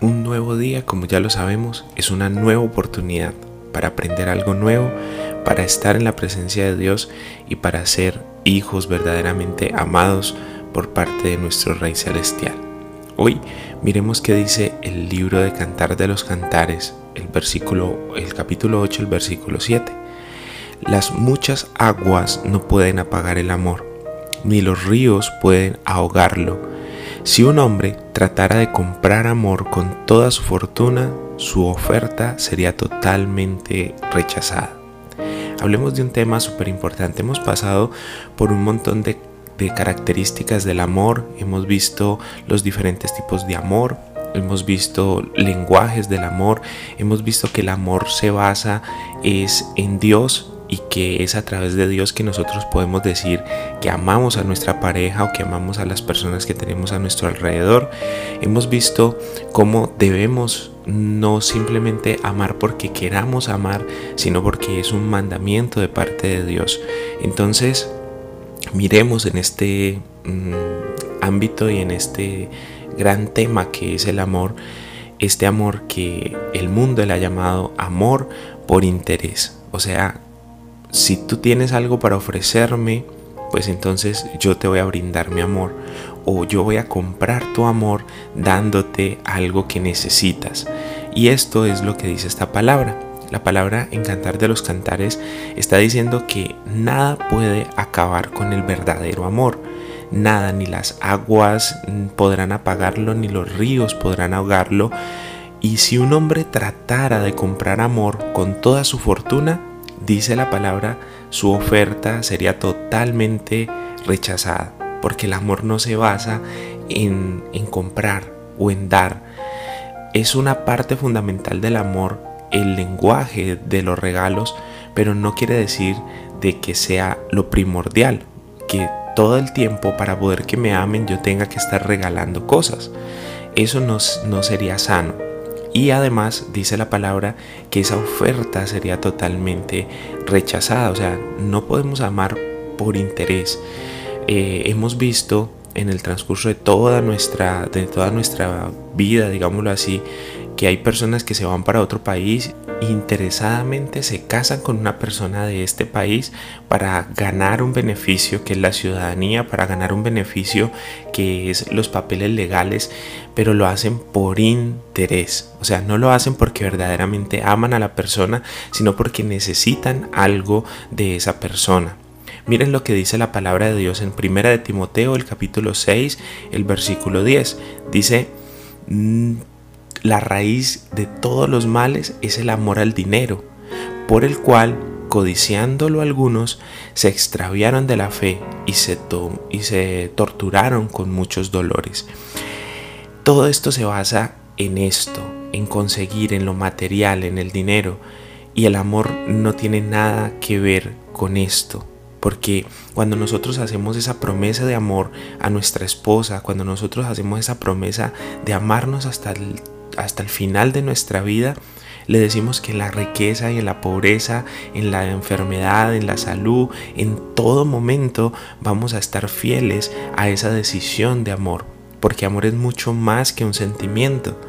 Un nuevo día, como ya lo sabemos, es una nueva oportunidad para aprender algo nuevo, para estar en la presencia de Dios y para ser hijos verdaderamente amados por parte de nuestro Rey Celestial. Hoy miremos qué dice el libro de Cantar de los Cantares, el versículo el capítulo 8, el versículo 7. Las muchas aguas no pueden apagar el amor, ni los ríos pueden ahogarlo si un hombre tratara de comprar amor con toda su fortuna, su oferta sería totalmente rechazada. Hablemos de un tema súper importante. Hemos pasado por un montón de, de, características del amor, hemos visto los diferentes tipos de amor, hemos visto lenguajes del amor, hemos visto que el amor se basa es en Dios y que es a través de Dios que nosotros podemos decir que amamos a nuestra pareja o que amamos a las personas que tenemos a nuestro alrededor. Hemos visto cómo debemos no simplemente amar porque queramos amar, sino porque es un mandamiento de parte de Dios. Entonces, miremos en este mm, ámbito y en este gran tema que es el amor, este amor que el mundo le ha llamado amor por interés. O sea, si tú tienes algo para ofrecerme, pues entonces yo te voy a brindar mi amor o yo voy a comprar tu amor dándote algo que necesitas. Y esto es lo que dice esta palabra. La palabra en Cantar de los Cantares está diciendo que nada puede acabar con el verdadero amor. Nada, ni las aguas podrán apagarlo, ni los ríos podrán ahogarlo. Y si un hombre tratara de comprar amor con toda su fortuna, dice la palabra, su oferta sería totalmente rechazada, porque el amor no se basa en, en comprar o en dar. Es una parte fundamental del amor el lenguaje de los regalos, pero no quiere decir de que sea lo primordial, que todo el tiempo para poder que me amen yo tenga que estar regalando cosas. Eso no, no sería sano. Y además dice la palabra que esa oferta sería totalmente rechazada. O sea, no podemos amar por interés. Eh, hemos visto en el transcurso de toda nuestra, de toda nuestra vida, digámoslo así, que hay personas que se van para otro país interesadamente se casan con una persona de este país para ganar un beneficio que es la ciudadanía, para ganar un beneficio que es los papeles legales, pero lo hacen por interés. O sea, no lo hacen porque verdaderamente aman a la persona, sino porque necesitan algo de esa persona. Miren lo que dice la palabra de Dios en 1 de Timoteo, el capítulo 6, el versículo 10. Dice, mm, la raíz de todos los males es el amor al dinero, por el cual, codiciándolo algunos, se extraviaron de la fe y se, y se torturaron con muchos dolores. Todo esto se basa en esto, en conseguir, en lo material, en el dinero, y el amor no tiene nada que ver con esto. Porque cuando nosotros hacemos esa promesa de amor a nuestra esposa, cuando nosotros hacemos esa promesa de amarnos hasta el hasta el final de nuestra vida, le decimos que en la riqueza y en la pobreza, en la enfermedad, en la salud, en todo momento vamos a estar fieles a esa decisión de amor. Porque amor es mucho más que un sentimiento.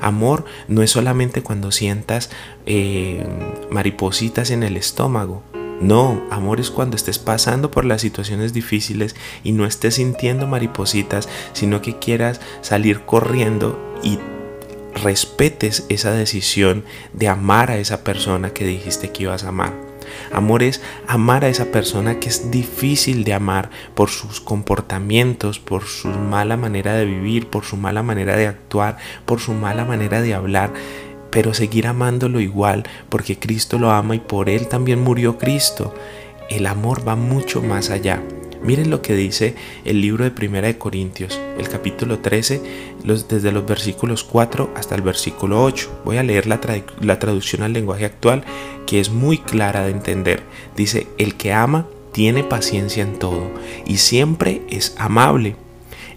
Amor no es solamente cuando sientas eh, maripositas en el estómago. No, amor es cuando estés pasando por las situaciones difíciles y no estés sintiendo maripositas, sino que quieras salir corriendo y respetes esa decisión de amar a esa persona que dijiste que ibas a amar. Amor es amar a esa persona que es difícil de amar por sus comportamientos, por su mala manera de vivir, por su mala manera de actuar, por su mala manera de hablar, pero seguir amándolo igual porque Cristo lo ama y por él también murió Cristo. El amor va mucho más allá. Miren lo que dice el libro de Primera de Corintios, el capítulo 13, desde los versículos 4 hasta el versículo 8. Voy a leer la, la traducción al lenguaje actual, que es muy clara de entender. Dice, el que ama tiene paciencia en todo y siempre es amable.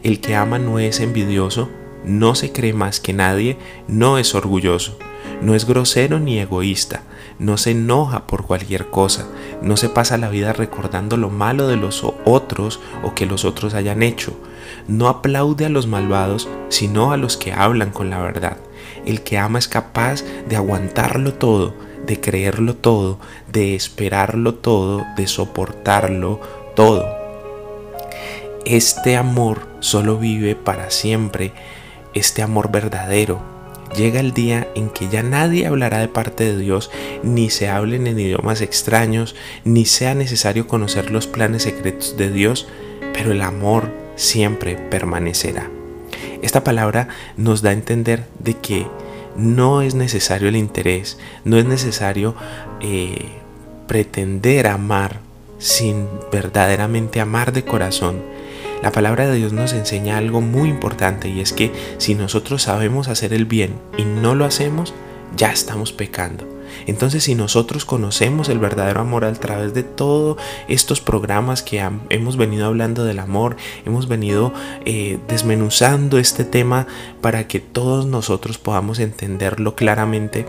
El que ama no es envidioso, no se cree más que nadie, no es orgulloso, no es grosero ni egoísta no se enoja por cualquier cosa, no se pasa la vida recordando lo malo de los otros o que los otros hayan hecho, no aplaude a los malvados, sino a los que hablan con la verdad. El que ama es capaz de aguantarlo todo, de creerlo todo, de esperarlo todo, de soportarlo todo. Este amor solo vive para siempre, este amor verdadero, llega el día en que ya nadie hablará de parte de Dios, ni se hablen en idiomas extraños, ni sea necesario conocer los planes secretos de Dios, pero el amor siempre permanecerá. Esta palabra nos da a entender de que no es necesario el interés, no es necesario eh, pretender amar sin verdaderamente amar de corazón, la palabra de Dios nos enseña algo muy importante y es que si nosotros sabemos hacer el bien y no lo hacemos, ya estamos pecando. Entonces si nosotros conocemos el verdadero amor a través de todos estos programas que hemos venido hablando del amor, hemos venido eh, desmenuzando este tema para que todos nosotros podamos entenderlo claramente,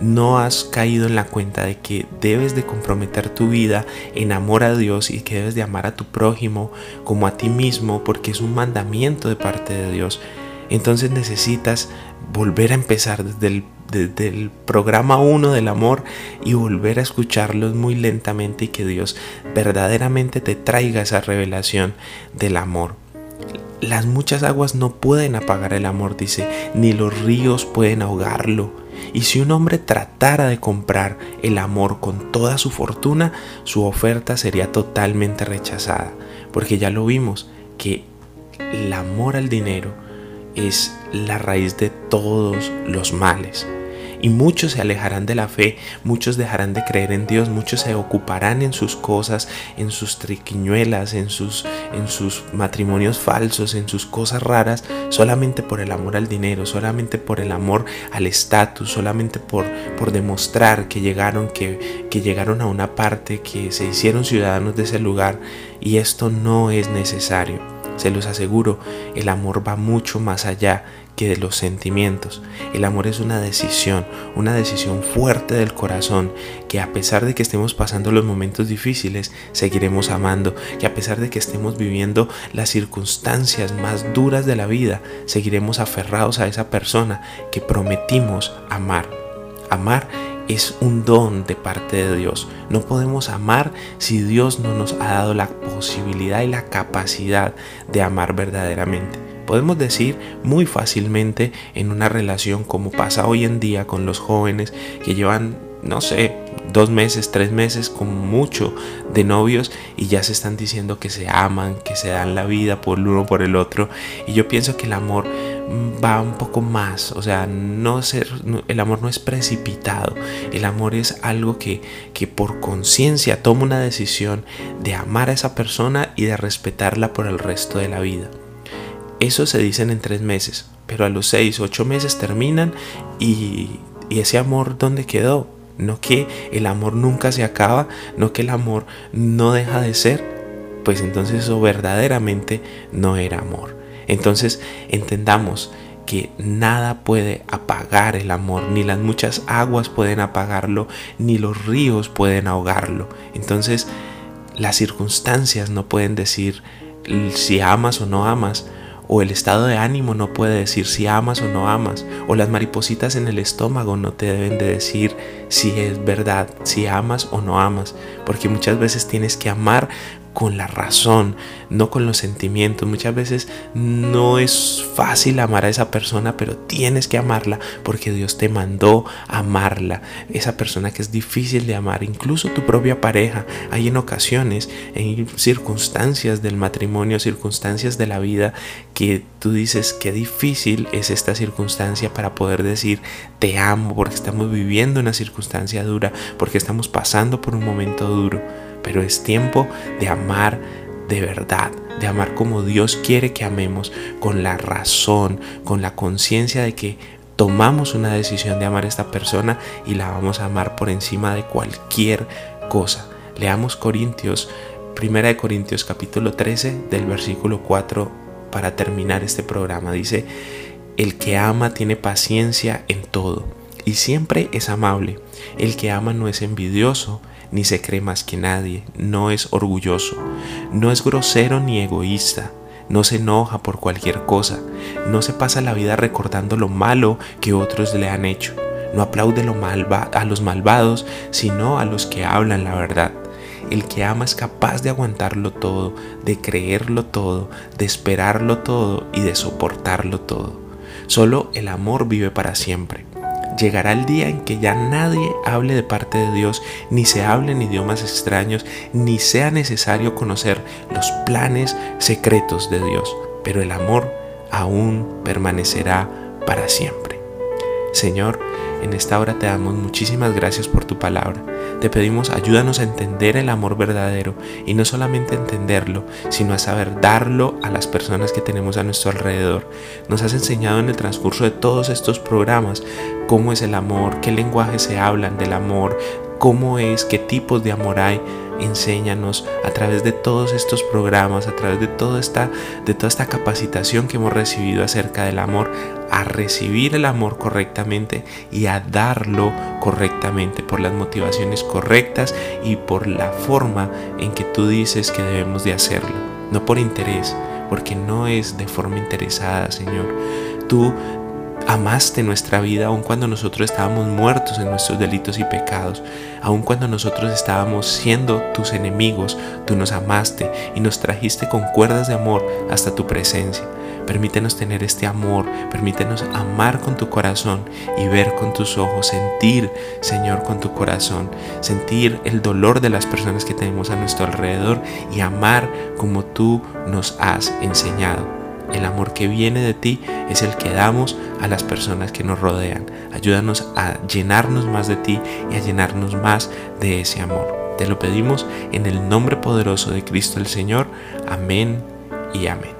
no has caído en la cuenta de que debes de comprometer tu vida en amor a Dios y que debes de amar a tu prójimo como a ti mismo porque es un mandamiento de parte de Dios, entonces necesitas volver a empezar desde el, programa 1 del amor y volver a escucharlos muy lentamente y que Dios verdaderamente te traiga esa revelación del amor. Las muchas aguas no pueden apagar el amor, dice, ni los ríos pueden ahogarlo. Y si un hombre tratara de comprar el amor con toda su fortuna, su oferta sería totalmente rechazada, porque ya lo vimos, que el amor al dinero es la raíz de todos los males y muchos se alejarán de la fe, muchos dejarán de creer en Dios, muchos se ocuparán en sus cosas, en sus triquiñuelas, en sus, en sus matrimonios falsos, en sus cosas raras, solamente por el amor al dinero, solamente por el amor al estatus, solamente por, por demostrar que llegaron, que, que llegaron a una parte, que se hicieron ciudadanos de ese lugar y esto no es necesario. Se los aseguro, el amor va mucho más allá que de los sentimientos. El amor es una decisión, una decisión fuerte del corazón, que a pesar de que estemos pasando los momentos difíciles, seguiremos amando, que a pesar de que estemos viviendo las circunstancias más duras de la vida, seguiremos aferrados a esa persona que prometimos amar. Amar es un don de parte de Dios. No podemos amar si Dios no nos ha dado la posibilidad y la capacidad de amar verdaderamente. Podemos decir muy fácilmente en una relación como pasa hoy en día con los jóvenes que llevan, no sé, dos meses, tres meses como mucho de novios y ya se están diciendo que se aman, que se dan la vida por el uno por el otro. Y yo pienso que el amor va un poco más, o sea, no ser, el amor no es precipitado, el amor es algo que, que por conciencia toma una decisión de amar a esa persona y de respetarla por el resto de la vida. Eso se dicen en tres meses, pero a los seis, ocho meses terminan y, y ese amor, ¿dónde quedó? No que el amor nunca se acaba, no que el amor no deja de ser, pues entonces eso verdaderamente no era amor. Entonces entendamos que nada puede apagar el amor, ni las muchas aguas pueden apagarlo, ni los ríos pueden ahogarlo. Entonces las circunstancias no pueden decir si amas o no amas, o el estado de ánimo no puede decir si amas o no amas, o las maripositas en el estómago no te deben de decir si es verdad, si amas o no amas, porque muchas veces tienes que amar con la razón, no con los sentimientos. Muchas veces no es fácil amar a esa persona, pero tienes que amarla porque Dios te mandó amarla. Esa persona que es difícil de amar, incluso tu propia pareja. Hay en ocasiones, en circunstancias del matrimonio, circunstancias de la vida, que tú dices que difícil es esta circunstancia para poder decir te amo porque estamos viviendo una circunstancia dura, porque estamos pasando por un momento duro pero es tiempo de amar de verdad, de amar como Dios quiere que amemos, con la razón, con la conciencia de que tomamos una decisión de amar a esta persona y la vamos a amar por encima de cualquier cosa. Leamos Corintios, Primera de Corintios capítulo 13 del versículo 4 para terminar este programa. Dice, el que ama tiene paciencia en todo y siempre es amable. El que ama no es envidioso, ni se cree más que nadie, no es orgulloso, no es grosero ni egoísta, no se enoja por cualquier cosa, no se pasa la vida recordando lo malo que otros le han hecho, no aplaude lo a los malvados, sino a los que hablan la verdad. El que ama es capaz de aguantarlo todo, de creerlo todo, de esperarlo todo y de soportarlo todo. Solo el amor vive para siempre. Llegará el día en que ya nadie hable de parte de Dios, ni se hablen idiomas extraños, ni sea necesario conocer los planes secretos de Dios, pero el amor aún permanecerá para siempre. Señor, en esta hora te damos muchísimas gracias por tu palabra. Te pedimos ayúdanos a entender el amor verdadero y no solamente entenderlo, sino a saber darlo a las personas que tenemos a nuestro alrededor. Nos has enseñado en el transcurso de todos estos programas cómo es el amor, qué lenguajes se hablan del amor, cómo es, qué tipos de amor hay. Enséñanos a través de todos estos programas, a través de toda esta, de toda esta capacitación que hemos recibido acerca del amor, a recibir el amor correctamente y a darlo correctamente por las motivaciones correctas y por la forma en que tú dices que debemos de hacerlo, no por interés, porque no es de forma interesada, Señor. Tú Amaste nuestra vida aun cuando nosotros estábamos en nuestros delitos y pecados, aun cuando nosotros estábamos siendo tus enemigos, tú nos amaste y nos trajiste con cuerdas de amor hasta tu presencia. Permítenos tener este amor, permítenos amar con tu corazón y ver con tus ojos, sentir, Señor, con tu corazón, sentir el dolor de las personas que tenemos a nuestro alrededor y amar como tú nos has enseñado. El amor que viene de ti es el que damos a las personas que nos rodean. Ayúdanos a llenarnos más de ti y a llenarnos más de ese amor. Te lo pedimos en el nombre poderoso de Cristo el Señor. Amén y amén.